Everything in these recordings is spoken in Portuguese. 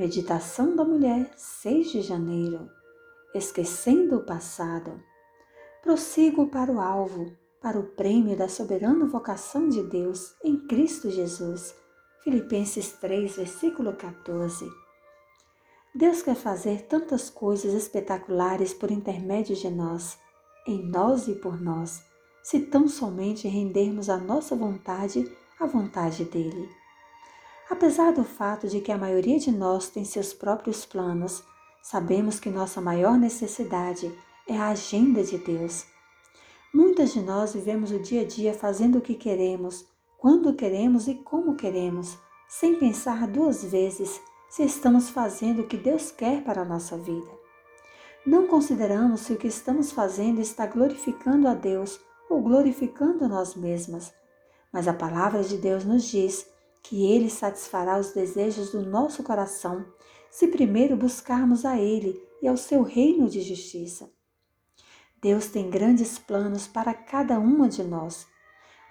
Meditação da Mulher, 6 de janeiro. Esquecendo o passado. Prossigo para o alvo, para o prêmio da soberana vocação de Deus em Cristo Jesus. Filipenses 3, versículo 14. Deus quer fazer tantas coisas espetaculares por intermédio de nós, em nós e por nós, se tão somente rendermos a nossa vontade à vontade dele. Apesar do fato de que a maioria de nós tem seus próprios planos, sabemos que nossa maior necessidade é a agenda de Deus. Muitas de nós vivemos o dia a dia fazendo o que queremos, quando queremos e como queremos, sem pensar duas vezes se estamos fazendo o que Deus quer para a nossa vida. Não consideramos se o que estamos fazendo está glorificando a Deus ou glorificando nós mesmas. Mas a palavra de Deus nos diz que Ele satisfará os desejos do nosso coração se primeiro buscarmos a Ele e ao seu reino de justiça. Deus tem grandes planos para cada uma de nós.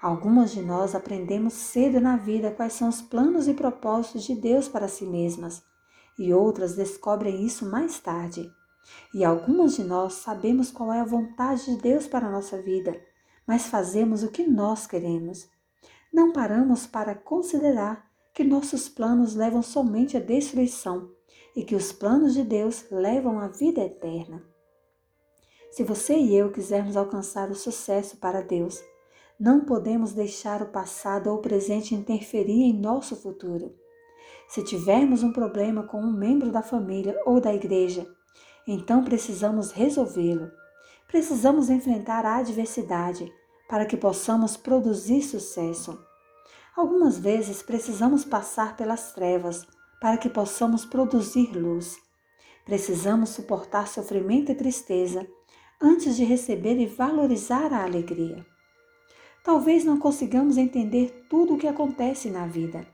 Algumas de nós aprendemos cedo na vida quais são os planos e propósitos de Deus para si mesmas, e outras descobrem isso mais tarde. E algumas de nós sabemos qual é a vontade de Deus para a nossa vida, mas fazemos o que nós queremos não paramos para considerar que nossos planos levam somente à destruição e que os planos de Deus levam à vida eterna. Se você e eu quisermos alcançar o sucesso para Deus, não podemos deixar o passado ou o presente interferir em nosso futuro. Se tivermos um problema com um membro da família ou da igreja, então precisamos resolvê-lo. Precisamos enfrentar a adversidade para que possamos produzir sucesso. Algumas vezes precisamos passar pelas trevas para que possamos produzir luz. Precisamos suportar sofrimento e tristeza antes de receber e valorizar a alegria. Talvez não consigamos entender tudo o que acontece na vida,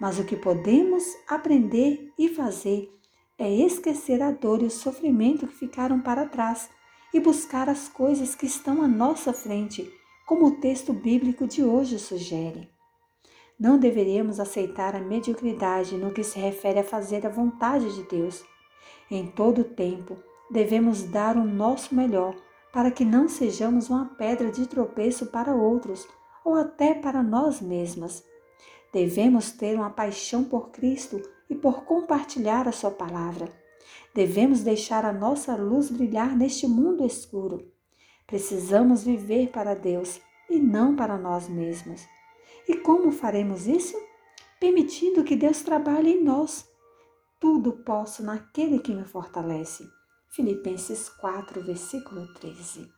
mas o que podemos aprender e fazer é esquecer a dor e o sofrimento que ficaram para trás e buscar as coisas que estão à nossa frente como o texto bíblico de hoje sugere. Não deveríamos aceitar a mediocridade no que se refere a fazer a vontade de Deus. Em todo tempo, devemos dar o nosso melhor para que não sejamos uma pedra de tropeço para outros ou até para nós mesmas. Devemos ter uma paixão por Cristo e por compartilhar a Sua palavra. Devemos deixar a nossa luz brilhar neste mundo escuro. Precisamos viver para Deus e não para nós mesmos. E como faremos isso? Permitindo que Deus trabalhe em nós. Tudo posso naquele que me fortalece. Filipenses 4, versículo 13.